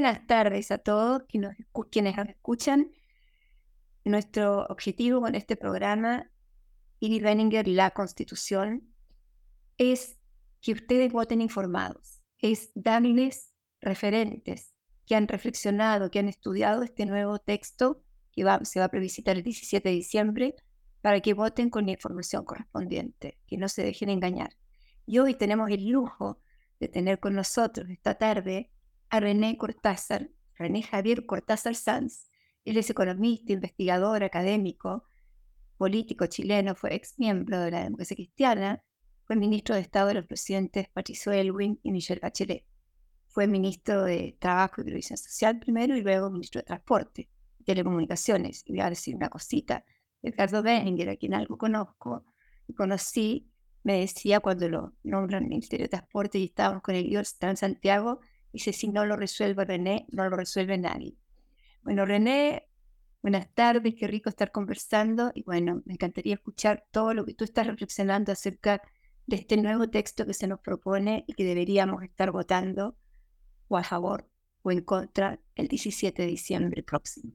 Buenas tardes a todos quienes nos escuchan. Nuestro objetivo con este programa, Iri Renninger, la Constitución, es que ustedes voten informados, es darles referentes que han reflexionado, que han estudiado este nuevo texto que se va a previsitar el 17 de diciembre, para que voten con la información correspondiente, que no se dejen engañar. Y hoy tenemos el lujo de tener con nosotros esta tarde a René Cortázar, René Javier Cortázar Sanz. Él es economista, investigador, académico, político chileno, fue ex miembro de la democracia cristiana, fue ministro de Estado de los presidentes Patricio Elwin y Michelle Bachelet. Fue ministro de Trabajo y Previsión Social primero y luego ministro de Transporte, Telecomunicaciones. Y voy a decir una cosita. Edgardo Beninger, a quien algo conozco y conocí, me decía cuando lo nombran Ministerio de Transporte y estábamos con el George en Santiago, Dice, si no lo resuelve René, no lo resuelve nadie. Bueno, René, buenas tardes, qué rico estar conversando y bueno, me encantaría escuchar todo lo que tú estás reflexionando acerca de este nuevo texto que se nos propone y que deberíamos estar votando o a favor o en contra el 17 de diciembre próximo.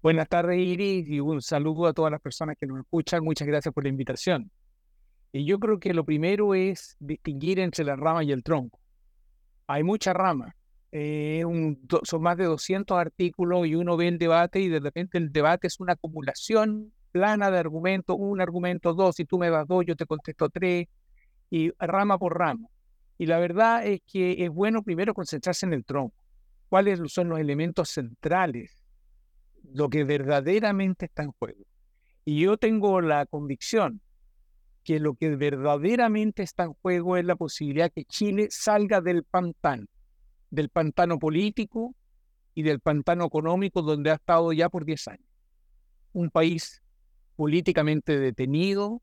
Buenas tardes, Iris, y un saludo a todas las personas que nos escuchan. Muchas gracias por la invitación. Y yo creo que lo primero es distinguir entre la rama y el tronco hay mucha rama. Eh, son más de 200 artículos y uno ve el debate y de repente el debate es una acumulación plana de argumentos, un argumento, dos, si tú me das dos, yo te contesto tres, y rama por rama. Y la verdad es que es bueno primero concentrarse en el tronco. ¿Cuáles son los elementos centrales? Lo que verdaderamente está en juego. Y yo tengo la convicción que lo que verdaderamente está en juego es la posibilidad que Chile salga del pantano, del pantano político y del pantano económico donde ha estado ya por 10 años. Un país políticamente detenido,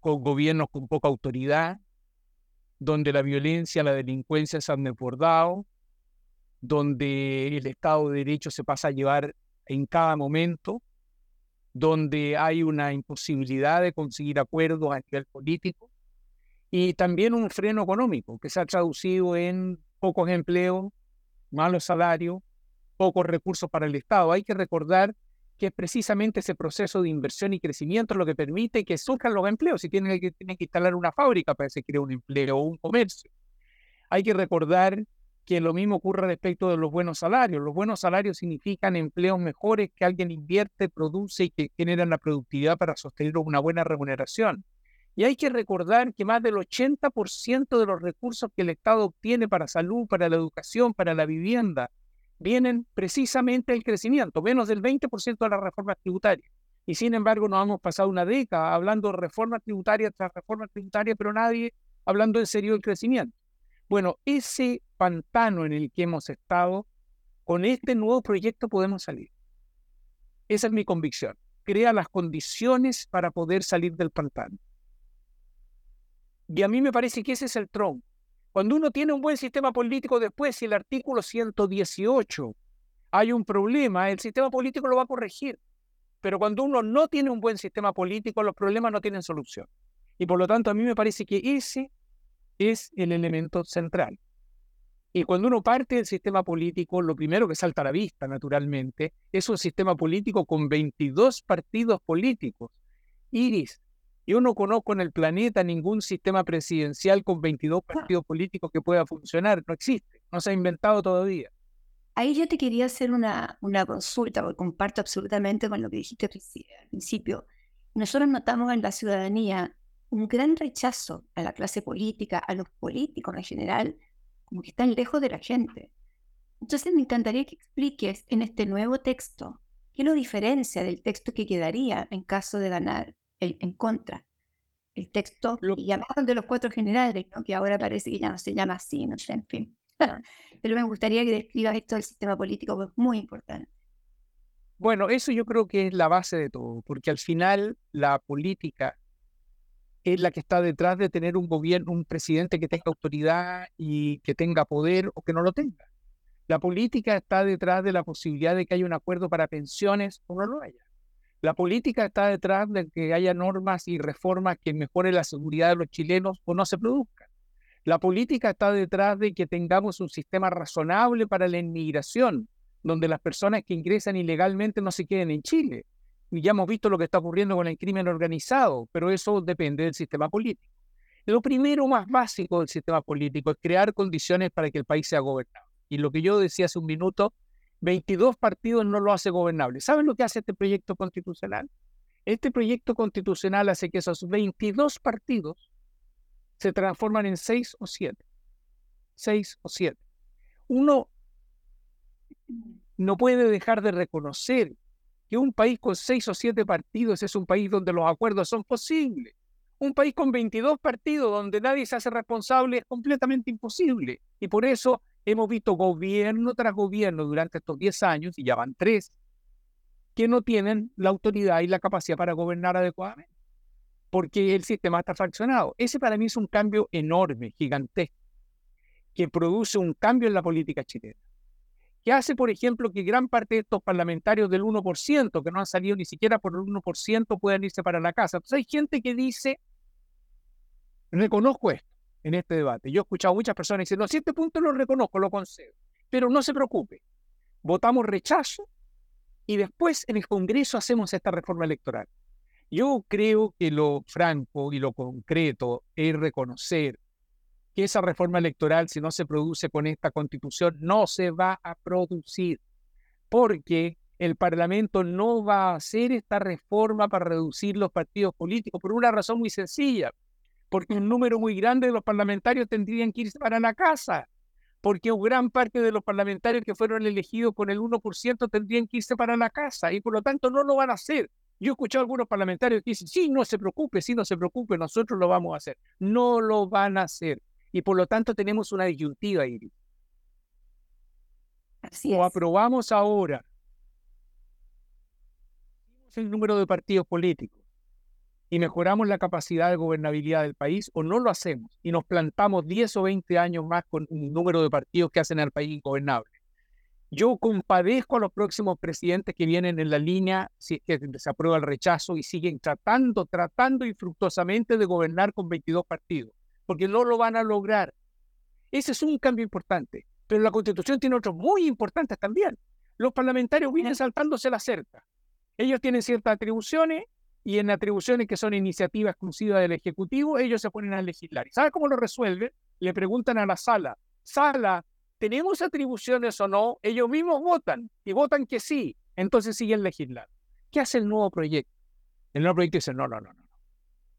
con gobiernos con poca autoridad, donde la violencia, la delincuencia se han desbordado, donde el Estado de Derecho se pasa a llevar en cada momento, donde hay una imposibilidad de conseguir acuerdos a nivel político y también un freno económico que se ha traducido en pocos empleos, malos salarios, pocos recursos para el Estado. Hay que recordar que es precisamente ese proceso de inversión y crecimiento lo que permite que surjan los empleos. Si tienen que, tienen instalar una fábrica para que se cree un empleo o un comercio. Hay que recordar que lo mismo ocurre respecto de los buenos salarios. Los buenos salarios significan empleos mejores que alguien invierte, produce y que generan la productividad para sostener una buena remuneración. Y hay que recordar que más del 80% de los recursos que el Estado obtiene para salud, para la educación, para la vivienda, vienen precisamente del crecimiento, menos del 20% de las reformas tributarias. Y sin embargo, nos hemos pasado una década hablando de reforma tributaria tras reforma tributaria, pero nadie hablando en serio del crecimiento. Bueno, ese pantano en el que hemos estado, con este nuevo proyecto podemos salir. Esa es mi convicción. Crea las condiciones para poder salir del pantano. Y a mí me parece que ese es el tronco. Cuando uno tiene un buen sistema político después, si el artículo 118 hay un problema, el sistema político lo va a corregir. Pero cuando uno no tiene un buen sistema político, los problemas no tienen solución. Y por lo tanto, a mí me parece que ese es el elemento central. Y cuando uno parte del sistema político, lo primero que salta a la vista, naturalmente, es un sistema político con 22 partidos políticos. Iris, yo no conozco en el planeta ningún sistema presidencial con 22 partidos políticos que pueda funcionar. No existe, no se ha inventado todavía. Ahí yo te quería hacer una, una consulta, porque comparto absolutamente con lo que dijiste al principio. Nosotros notamos en la ciudadanía un gran rechazo a la clase política, a los políticos en general, como que están lejos de la gente. Entonces me encantaría que expliques en este nuevo texto qué lo diferencia del texto que quedaría en caso de ganar el, en contra. El texto lo... llamado de los cuatro generales, que ahora parece que ya no se llama así, no sé, en fin. Pero me gustaría que describas esto del sistema político, porque es muy importante. Bueno, eso yo creo que es la base de todo, porque al final la política es la que está detrás de tener un gobierno, un presidente que tenga autoridad y que tenga poder o que no lo tenga. La política está detrás de la posibilidad de que haya un acuerdo para pensiones o no lo haya. La política está detrás de que haya normas y reformas que mejoren la seguridad de los chilenos o no se produzcan. La política está detrás de que tengamos un sistema razonable para la inmigración, donde las personas que ingresan ilegalmente no se queden en Chile. Y ya hemos visto lo que está ocurriendo con el crimen organizado, pero eso depende del sistema político. Lo primero más básico del sistema político es crear condiciones para que el país sea gobernado. Y lo que yo decía hace un minuto, 22 partidos no lo hace gobernable. ¿Saben lo que hace este proyecto constitucional? Este proyecto constitucional hace que esos 22 partidos se transforman en 6 o 7. 6 o 7. Uno no puede dejar de reconocer que un país con 6 o 7 partidos es un país donde los acuerdos son posibles. Un país con 22 partidos donde nadie se hace responsable es completamente imposible. Y por eso hemos visto gobierno tras gobierno durante estos 10 años, y ya van 3, que no tienen la autoridad y la capacidad para gobernar adecuadamente, porque el sistema está fraccionado. Ese para mí es un cambio enorme, gigantesco, que produce un cambio en la política chilena, que hace, por ejemplo, que gran parte de estos parlamentarios del 1%, que no han salido ni siquiera por el 1%, puedan irse para la casa. Entonces hay gente que dice, reconozco esto en este debate. Yo he escuchado muchas personas diciendo, si este punto lo reconozco, lo concedo, pero no se preocupe, votamos rechazo y después en el Congreso hacemos esta reforma electoral. Yo creo que lo franco y lo concreto es reconocer que esa reforma electoral, si no se produce con esta constitución, no se va a producir, porque el Parlamento no va a hacer esta reforma para reducir los partidos políticos por una razón muy sencilla, porque un número muy grande de los parlamentarios tendrían que irse para la casa porque gran parte de los parlamentarios que fueron elegidos con el 1% tendrían que irse para la casa y por lo tanto no lo van a hacer. Yo he escuchado a algunos parlamentarios que dicen, sí, no se preocupe, sí, no se preocupe, nosotros lo vamos a hacer. No lo van a hacer. Y por lo tanto tenemos una disyuntiva. Así o aprobamos ahora el número de partidos políticos y mejoramos la capacidad de gobernabilidad del país o no lo hacemos y nos plantamos 10 o 20 años más con un número de partidos que hacen al país ingobernable. Yo compadezco a los próximos presidentes que vienen en la línea, si es que se aprueba el rechazo y siguen tratando, tratando infructuosamente de gobernar con 22 partidos, porque no lo van a lograr. Ese es un cambio importante, pero la constitución tiene otros muy importantes también. Los parlamentarios vienen saltándose la cerca. Ellos tienen ciertas atribuciones y en atribuciones que son iniciativa exclusiva del Ejecutivo, ellos se ponen a legislar. ¿Y sabe cómo lo resuelven? Le preguntan a la sala, sala, ¿tenemos atribuciones o no? Ellos mismos votan y votan que sí, entonces siguen legislando. ¿Qué hace el nuevo proyecto? El nuevo proyecto dice, no, no, no, no.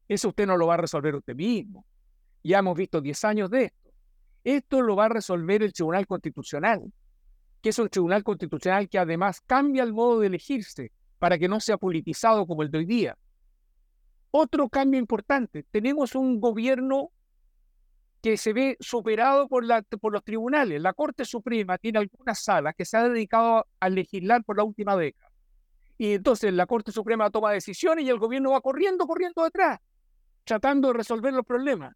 Eso usted no lo va a resolver usted mismo. Ya hemos visto 10 años de esto. Esto lo va a resolver el Tribunal Constitucional, que es un Tribunal Constitucional que además cambia el modo de elegirse para que no sea politizado como el de hoy día. Otro cambio importante, tenemos un gobierno que se ve superado por, los tribunales. La Corte Suprema tiene algunas salas que se ha dedicado a legislar por la última década. Y entonces la Corte Suprema toma decisiones y el gobierno va corriendo, corriendo detrás, tratando de resolver los problemas.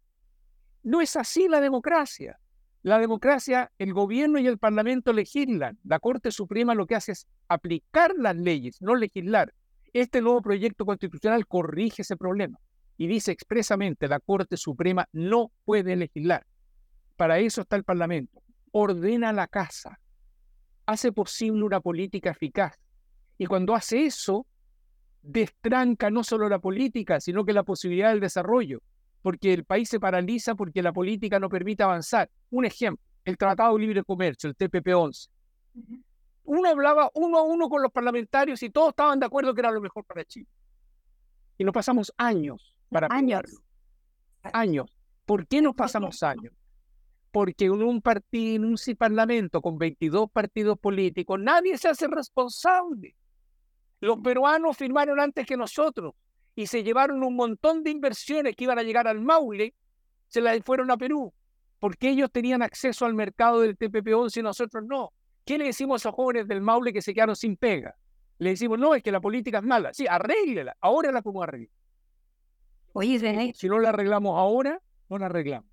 No es así la democracia. La democracia, el gobierno y el parlamento legislan. La Corte Suprema lo que hace es aplicar las leyes, no legislar. Este nuevo proyecto constitucional corrige ese problema y dice expresamente la Corte Suprema no puede legislar. Para eso está el Parlamento. Ordena la casa, hace posible una política eficaz. Y cuando hace eso, destranca no solo la política, sino que la posibilidad del desarrollo porque el país se paraliza porque la política no permite avanzar. Un ejemplo, el Tratado de Libre Comercio, el TPP-11. Uno hablaba uno a uno con los parlamentarios y todos estaban de acuerdo que era lo mejor para Chile. Y nos pasamos años para años. Años. ¿Por qué nos pasamos años? Porque en un partido, en un parlamento con 22 partidos políticos, nadie se hace responsable. Los peruanos firmaron antes que nosotros y se llevaron un montón de inversiones que iban a llegar al Maule, se las fueron a Perú, porque ellos tenían acceso al mercado del TPP-11 y nosotros no. ¿Qué le decimos a los jóvenes del Maule que se quedaron sin pega? Le decimos, no, es que la política es mala. Sí, arréglela, ahora la podemos arreglar. Oye, René. Si no la arreglamos ahora, no la arreglamos.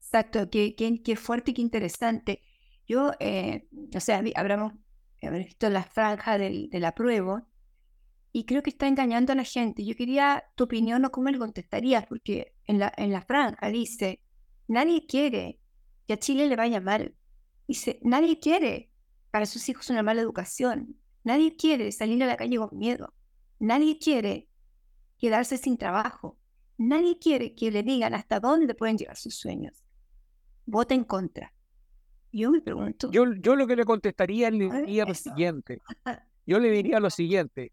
Exacto, qué, qué, fuerte y qué interesante. Yo, eh, o sea, habremos, visto la franja del, del apruebo y creo que está engañando a la gente. Yo quería tu opinión o cómo le contestarías, porque en la, en la franja dice, Nadie quiere que a Chile le vaya mal. Dice, nadie quiere para sus hijos una mala educación. Nadie quiere salir a la calle con miedo. Nadie quiere quedarse sin trabajo. Nadie quiere que le digan hasta dónde pueden llegar sus sueños. Vota en contra. Yo me pregunto. Yo, yo lo que le contestaría le diría lo siguiente. Yo le diría lo siguiente.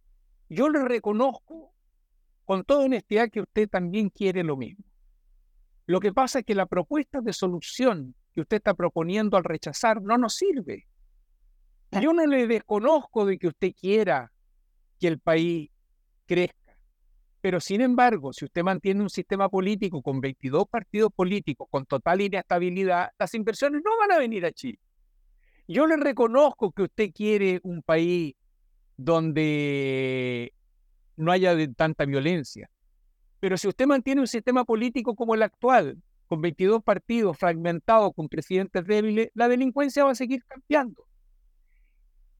Yo le reconozco con toda honestidad que usted también quiere lo mismo. Lo que pasa es que la propuesta de solución que usted está proponiendo al rechazar no nos sirve. Yo no le desconozco de que usted quiera que el país crezca. Pero sin embargo, si usted mantiene un sistema político con 22 partidos políticos con total inestabilidad, las inversiones no van a venir a Chile. Yo le reconozco que usted quiere un país donde no haya tanta violencia. Pero si usted mantiene un sistema político como el actual, con 22 partidos fragmentados, con presidentes débiles, la delincuencia va a seguir cambiando.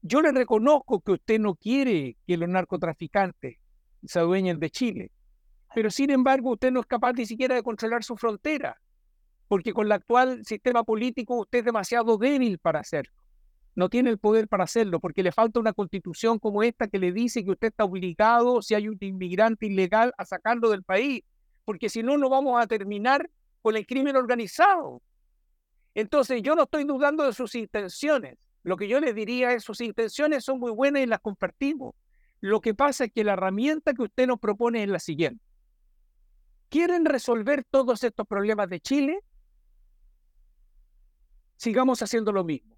Yo le reconozco que usted no quiere que los narcotraficantes se adueñen de Chile, pero sin embargo usted no es capaz ni siquiera de controlar su frontera, porque con el actual sistema político usted es demasiado débil para hacerlo no tiene el poder para hacerlo, porque le falta una constitución como esta que le dice que usted está obligado, si hay un inmigrante ilegal, a sacarlo del país, porque si no, no vamos a terminar con el crimen organizado. Entonces, yo no estoy dudando de sus intenciones. Lo que yo le diría es, sus intenciones son muy buenas y las compartimos. Lo que pasa es que la herramienta que usted nos propone es la siguiente. ¿Quieren resolver todos estos problemas de Chile? Sigamos haciendo lo mismo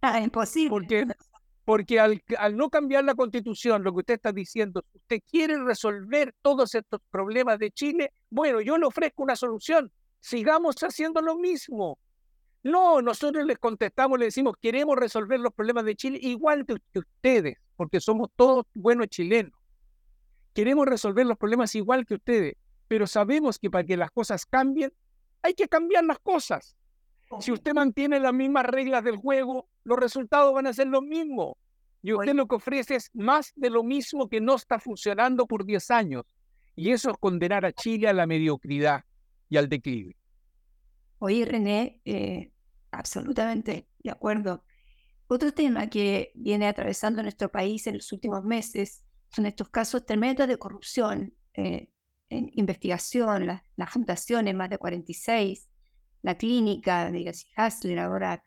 Ah, imposible. Porque, porque al, no cambiar la constitución, lo que usted está diciendo, usted quiere resolver todos estos problemas de Chile, bueno, yo le ofrezco una solución. Sigamos haciendo lo mismo. No, nosotros les contestamos, le decimos, queremos resolver los problemas de Chile igual que ustedes, porque somos todos buenos chilenos. Queremos resolver los problemas igual que ustedes, pero sabemos que para que las cosas cambien, hay que cambiar las cosas. Si usted mantiene las mismas reglas del juego, los resultados van a ser los mismos. Y usted lo que ofrece es más de lo mismo que no está funcionando por 10 años. Y eso es condenar a Chile a la mediocridad y al declive. Oye, René, eh, absolutamente de acuerdo. Otro tema que viene atravesando nuestro país en los últimos meses son estos casos tremendos de corrupción eh, en investigación, las fundaciones, más de 46, la clínica de Hasler, ahora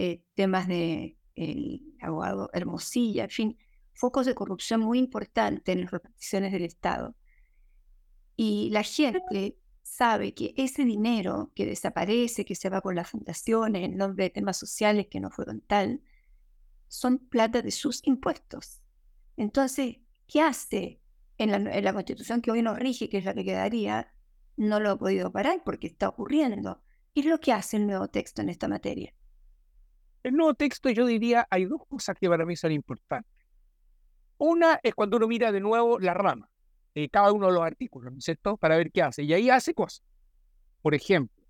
eh, temas de el abogado Hermosilla, en fin, focos de corrupción muy importantes en las reparticiones del Estado. Y la gente sabe que ese dinero que desaparece, que se va por las fundaciones en nombre de temas sociales que no fueron tal, son plata de sus impuestos. Entonces, ¿qué hace en la, en la constitución que hoy nos rige, que es la que quedaría? No lo ha podido parar porque está ocurriendo. ¿Qué es lo que hace el nuevo texto en esta materia? El nuevo texto, yo diría, hay dos cosas que para mí son importantes. Una es cuando uno mira de nuevo la rama de cada uno de los artículos, ¿no es cierto? Para ver qué hace. Y ahí hace cosas. Por ejemplo,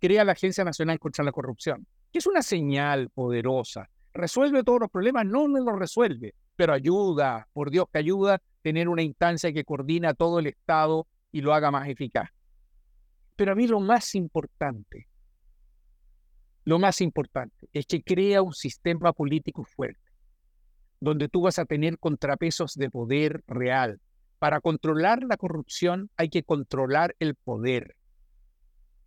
crea la Agencia Nacional contra la Corrupción, que es una señal poderosa. ¿Resuelve todos los problemas? No, no lo resuelve, pero ayuda, por Dios que ayuda, tener una instancia que coordina todo el Estado y lo haga más eficaz. Pero a mí lo más importante, lo más importante es que crea un sistema político fuerte, donde tú vas a tener contrapesos de poder real. Para controlar la corrupción hay que controlar el poder.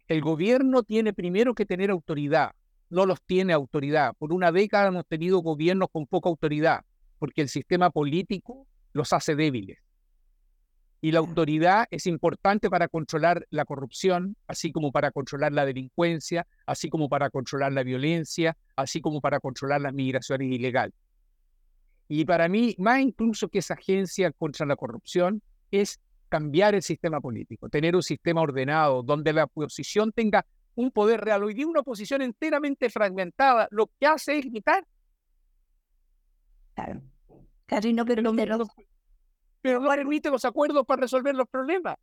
El gobierno tiene primero que tener autoridad, no los tiene autoridad. Por una década hemos tenido gobiernos con poca autoridad, porque el sistema político los hace débiles. Y la autoridad es importante para controlar la corrupción, así como para controlar la delincuencia, así como para controlar la violencia, así como para controlar las migraciones ilegales. Y para mí, más incluso que esa agencia contra la corrupción, es cambiar el sistema político, tener un sistema ordenado donde la oposición tenga un poder real. Hoy día una oposición enteramente fragmentada, lo que hace es gritar. Claro. Carino, pero no, pero no permite los acuerdos para resolver los problemas.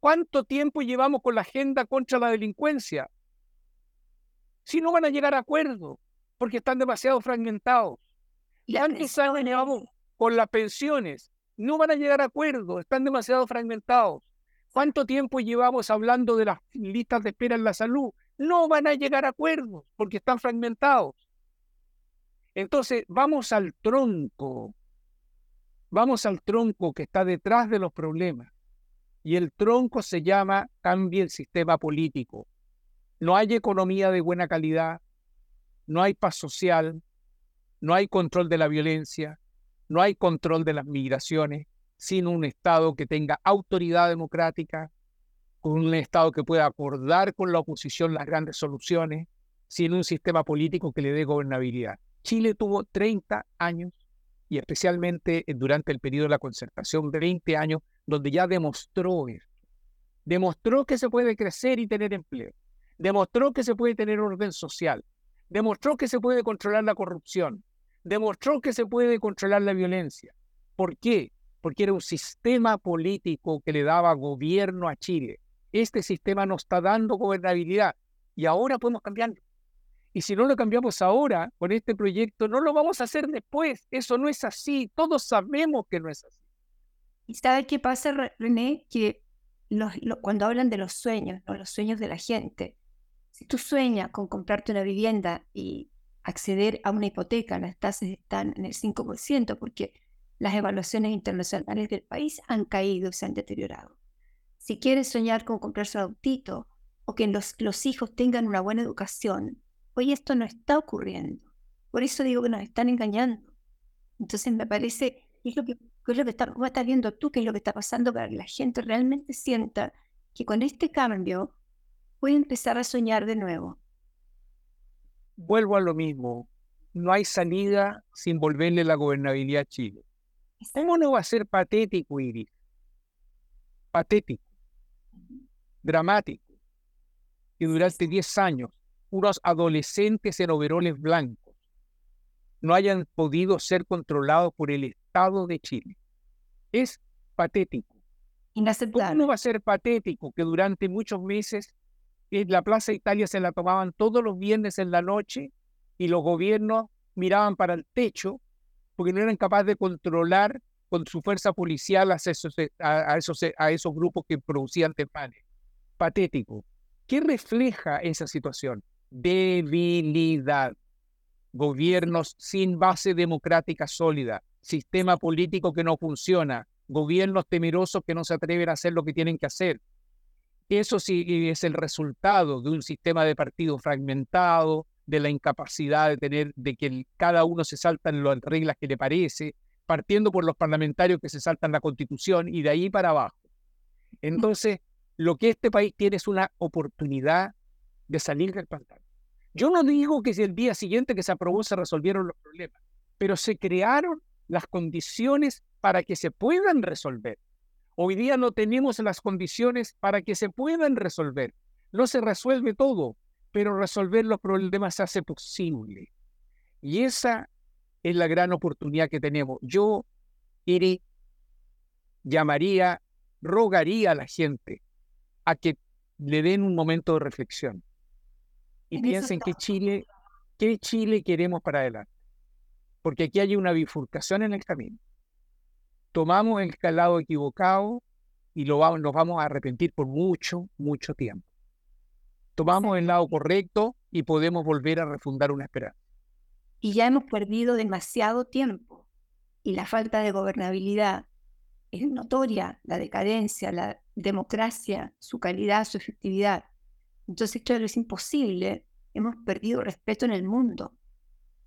¿Cuánto tiempo llevamos con la agenda contra la delincuencia? Si no van a llegar a acuerdos, porque están demasiado fragmentados. Y antes llevamos con las pensiones, no van a llegar a acuerdos, están demasiado fragmentados. ¿Cuánto tiempo llevamos hablando de las listas de espera en la salud? No van a llegar a acuerdos porque están fragmentados. Entonces, vamos al tronco. Vamos al tronco que está detrás de los problemas. Y el tronco se llama cambie el sistema político. No hay economía de buena calidad, no hay paz social, no hay control de la violencia, no hay control de las migraciones, sin un Estado que tenga autoridad democrática, con un Estado que pueda acordar con la oposición las grandes soluciones, sin un sistema político que le dé gobernabilidad. Chile tuvo 30 años y especialmente durante el periodo de la concertación, 20 años, donde ya demostró esto. Demostró que se puede crecer y tener empleo. Demostró que se puede tener orden social. Demostró que se puede controlar la corrupción demostró que se puede controlar la violencia. ¿Por qué? Porque era un sistema político que le daba gobierno a Chile. Este sistema nos está dando gobernabilidad y ahora podemos cambiarlo. Y si no lo cambiamos ahora con este proyecto, no lo vamos a hacer después. Eso no es así. Todos sabemos que no es así. ¿Y sabe qué pasa, René? Que cuando hablan de los sueños, los sueños de la gente, si tú sueñas con comprarte una vivienda y acceder a una hipoteca, las tasas están en el 5% porque las evaluaciones internacionales del país han caído se han deteriorado. Si quieres soñar con comprarse un autito o que los, los hijos tengan una buena educación, hoy esto no está ocurriendo. Por eso digo que nos están engañando. Entonces me parece, es lo que, es lo que está, ¿cómo estás viendo tú qué es lo que está pasando para que la gente realmente sienta que con este cambio puede empezar a soñar de nuevo vuelvo a lo mismo. No hay salida sin volverle la gobernabilidad a Chile. ¿Cómo no va a ser patético, Iris? Patético, dramático, que durante 10 años unos adolescentes en overoles blancos no hayan podido ser controlados por el Estado de Chile. Es patético. ¿Cómo no va a ser patético que durante muchos meses la Plaza Italia se la tomaban todos los viernes en la noche y los gobiernos miraban para el techo porque no eran capaces de controlar con su fuerza policial a esos, a, esos, a esos grupos que producían tepanes. Patético. ¿Qué refleja esa situación? Debilidad. Gobiernos sin base democrática sólida, sistema político que no funciona, gobiernos temerosos que no se atreven a hacer lo que tienen que hacer, eso sí es el resultado de un sistema de partidos fragmentado, de la incapacidad de tener, de que cada uno se salta en las reglas que le parece, partiendo por los parlamentarios que se saltan la constitución y de ahí para abajo. Entonces, lo que este país tiene es una oportunidad de salir del pantano. Yo no digo que el día siguiente que se aprobó se resolvieron los problemas, pero se crearon las condiciones para que se puedan resolver. Hoy día no tenemos las condiciones para que se puedan resolver. No se resuelve todo, pero resolver los problemas se hace posible. Y esa es la gran oportunidad que tenemos. Yo iré, llamaría, rogaría a la gente a que le den un momento de reflexión y piensen qué Chile, qué Chile queremos para adelante. Porque aquí hay una bifurcación en el camino tomamos el calado equivocado y lo vamos, nos vamos a arrepentir por mucho, mucho tiempo. Tomamos el lado correcto y podemos volver a refundar una esperanza. Y ya hemos perdido demasiado tiempo y la falta de gobernabilidad es notoria, la decadencia, la democracia, su calidad, su efectividad. Entonces esto es imposible. Hemos perdido respeto en el mundo.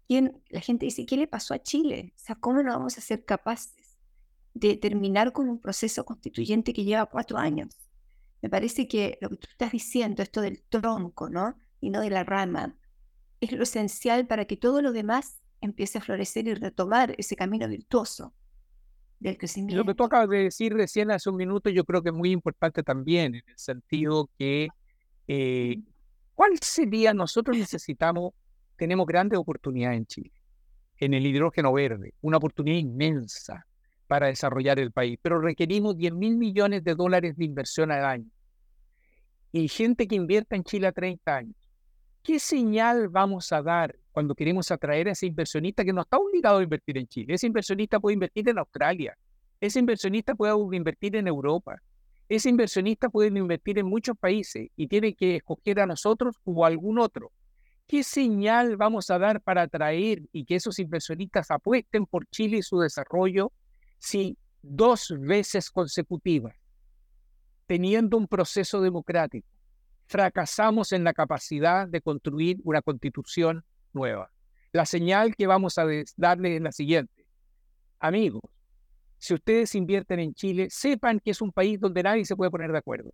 ¿Quién, la gente dice, ¿qué le pasó a Chile? O sea, ¿cómo no vamos a ser capaces de terminar con un proceso constituyente que lleva cuatro años. Me parece que lo que tú estás diciendo, esto del tronco, ¿no? Y no de la rama, es lo esencial para que todo lo demás empiece a florecer y retomar ese camino virtuoso del crecimiento. Lo que tú acabas de decir recién hace un minuto, yo creo que es muy importante también, en el sentido que, eh, ¿cuál sería? Nosotros necesitamos, tenemos grandes oportunidades en Chile, en el hidrógeno verde, una oportunidad inmensa para desarrollar el país, pero requerimos 10 mil millones de dólares de inversión al año. Y gente que invierta en Chile a 30 años. ¿Qué señal vamos a dar cuando queremos atraer a ese inversionista que no está obligado a invertir en Chile? Ese inversionista puede invertir en Australia, ese inversionista puede invertir en Europa. Ese inversionista puede invertir en muchos países y tiene que escoger a nosotros o a algún otro. ¿Qué señal vamos a dar para atraer y que esos inversionistas apuesten por Chile y su desarrollo si dos veces consecutivas, teniendo un proceso democrático, fracasamos en la capacidad de construir una constitución nueva? La señal que vamos a darle es la siguiente. Amigos, si ustedes invierten en Chile, sepan que es un país donde nadie se puede poner de acuerdo.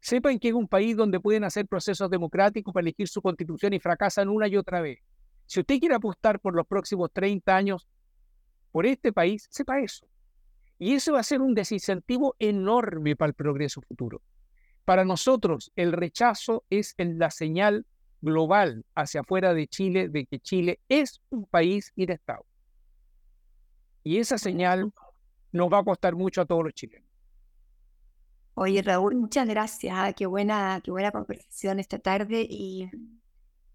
Sepan que es un país donde pueden hacer procesos democráticos para elegir su constitución y fracasan una y otra vez. Si usted quiere apostar por los próximos 30 años por este país, sepa eso. Y eso va a ser un desincentivo enorme para el progreso futuro. Para nosotros, el rechazo es la señal global hacia afuera de Chile de que Chile es un país inestable. Y esa señal nos va a costar mucho a todos los chilenos. Oye, Raúl, muchas gracias. Ah, qué buena, qué buena conversación esta tarde y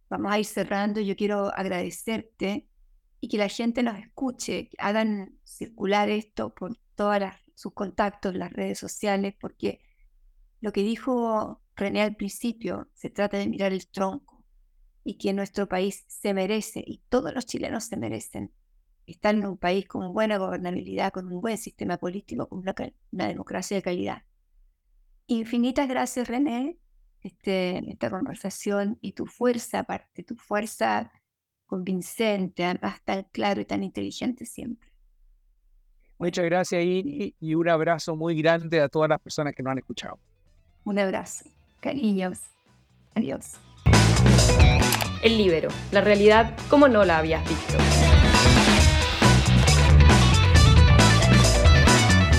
vamos a ir cerrando. Yo quiero agradecerte y que la gente nos escuche, que hagan circular esto por todos sus contactos, las redes sociales, porque lo que dijo René al principio, se trata de mirar el tronco y que nuestro país se merece y todos los chilenos se merecen estar en un país con buena gobernabilidad, con un buen sistema político, con una, democracia de calidad. Infinitas gracias, René, este, en esta conversación y tu fuerza, aparte, tu fuerza convincente, además tan claro y tan inteligente siempre. Muchas gracias, y un abrazo muy grande a todas las personas que nos han escuchado. Un abrazo, cariños. Adiós. El libero, la realidad como no la habías visto.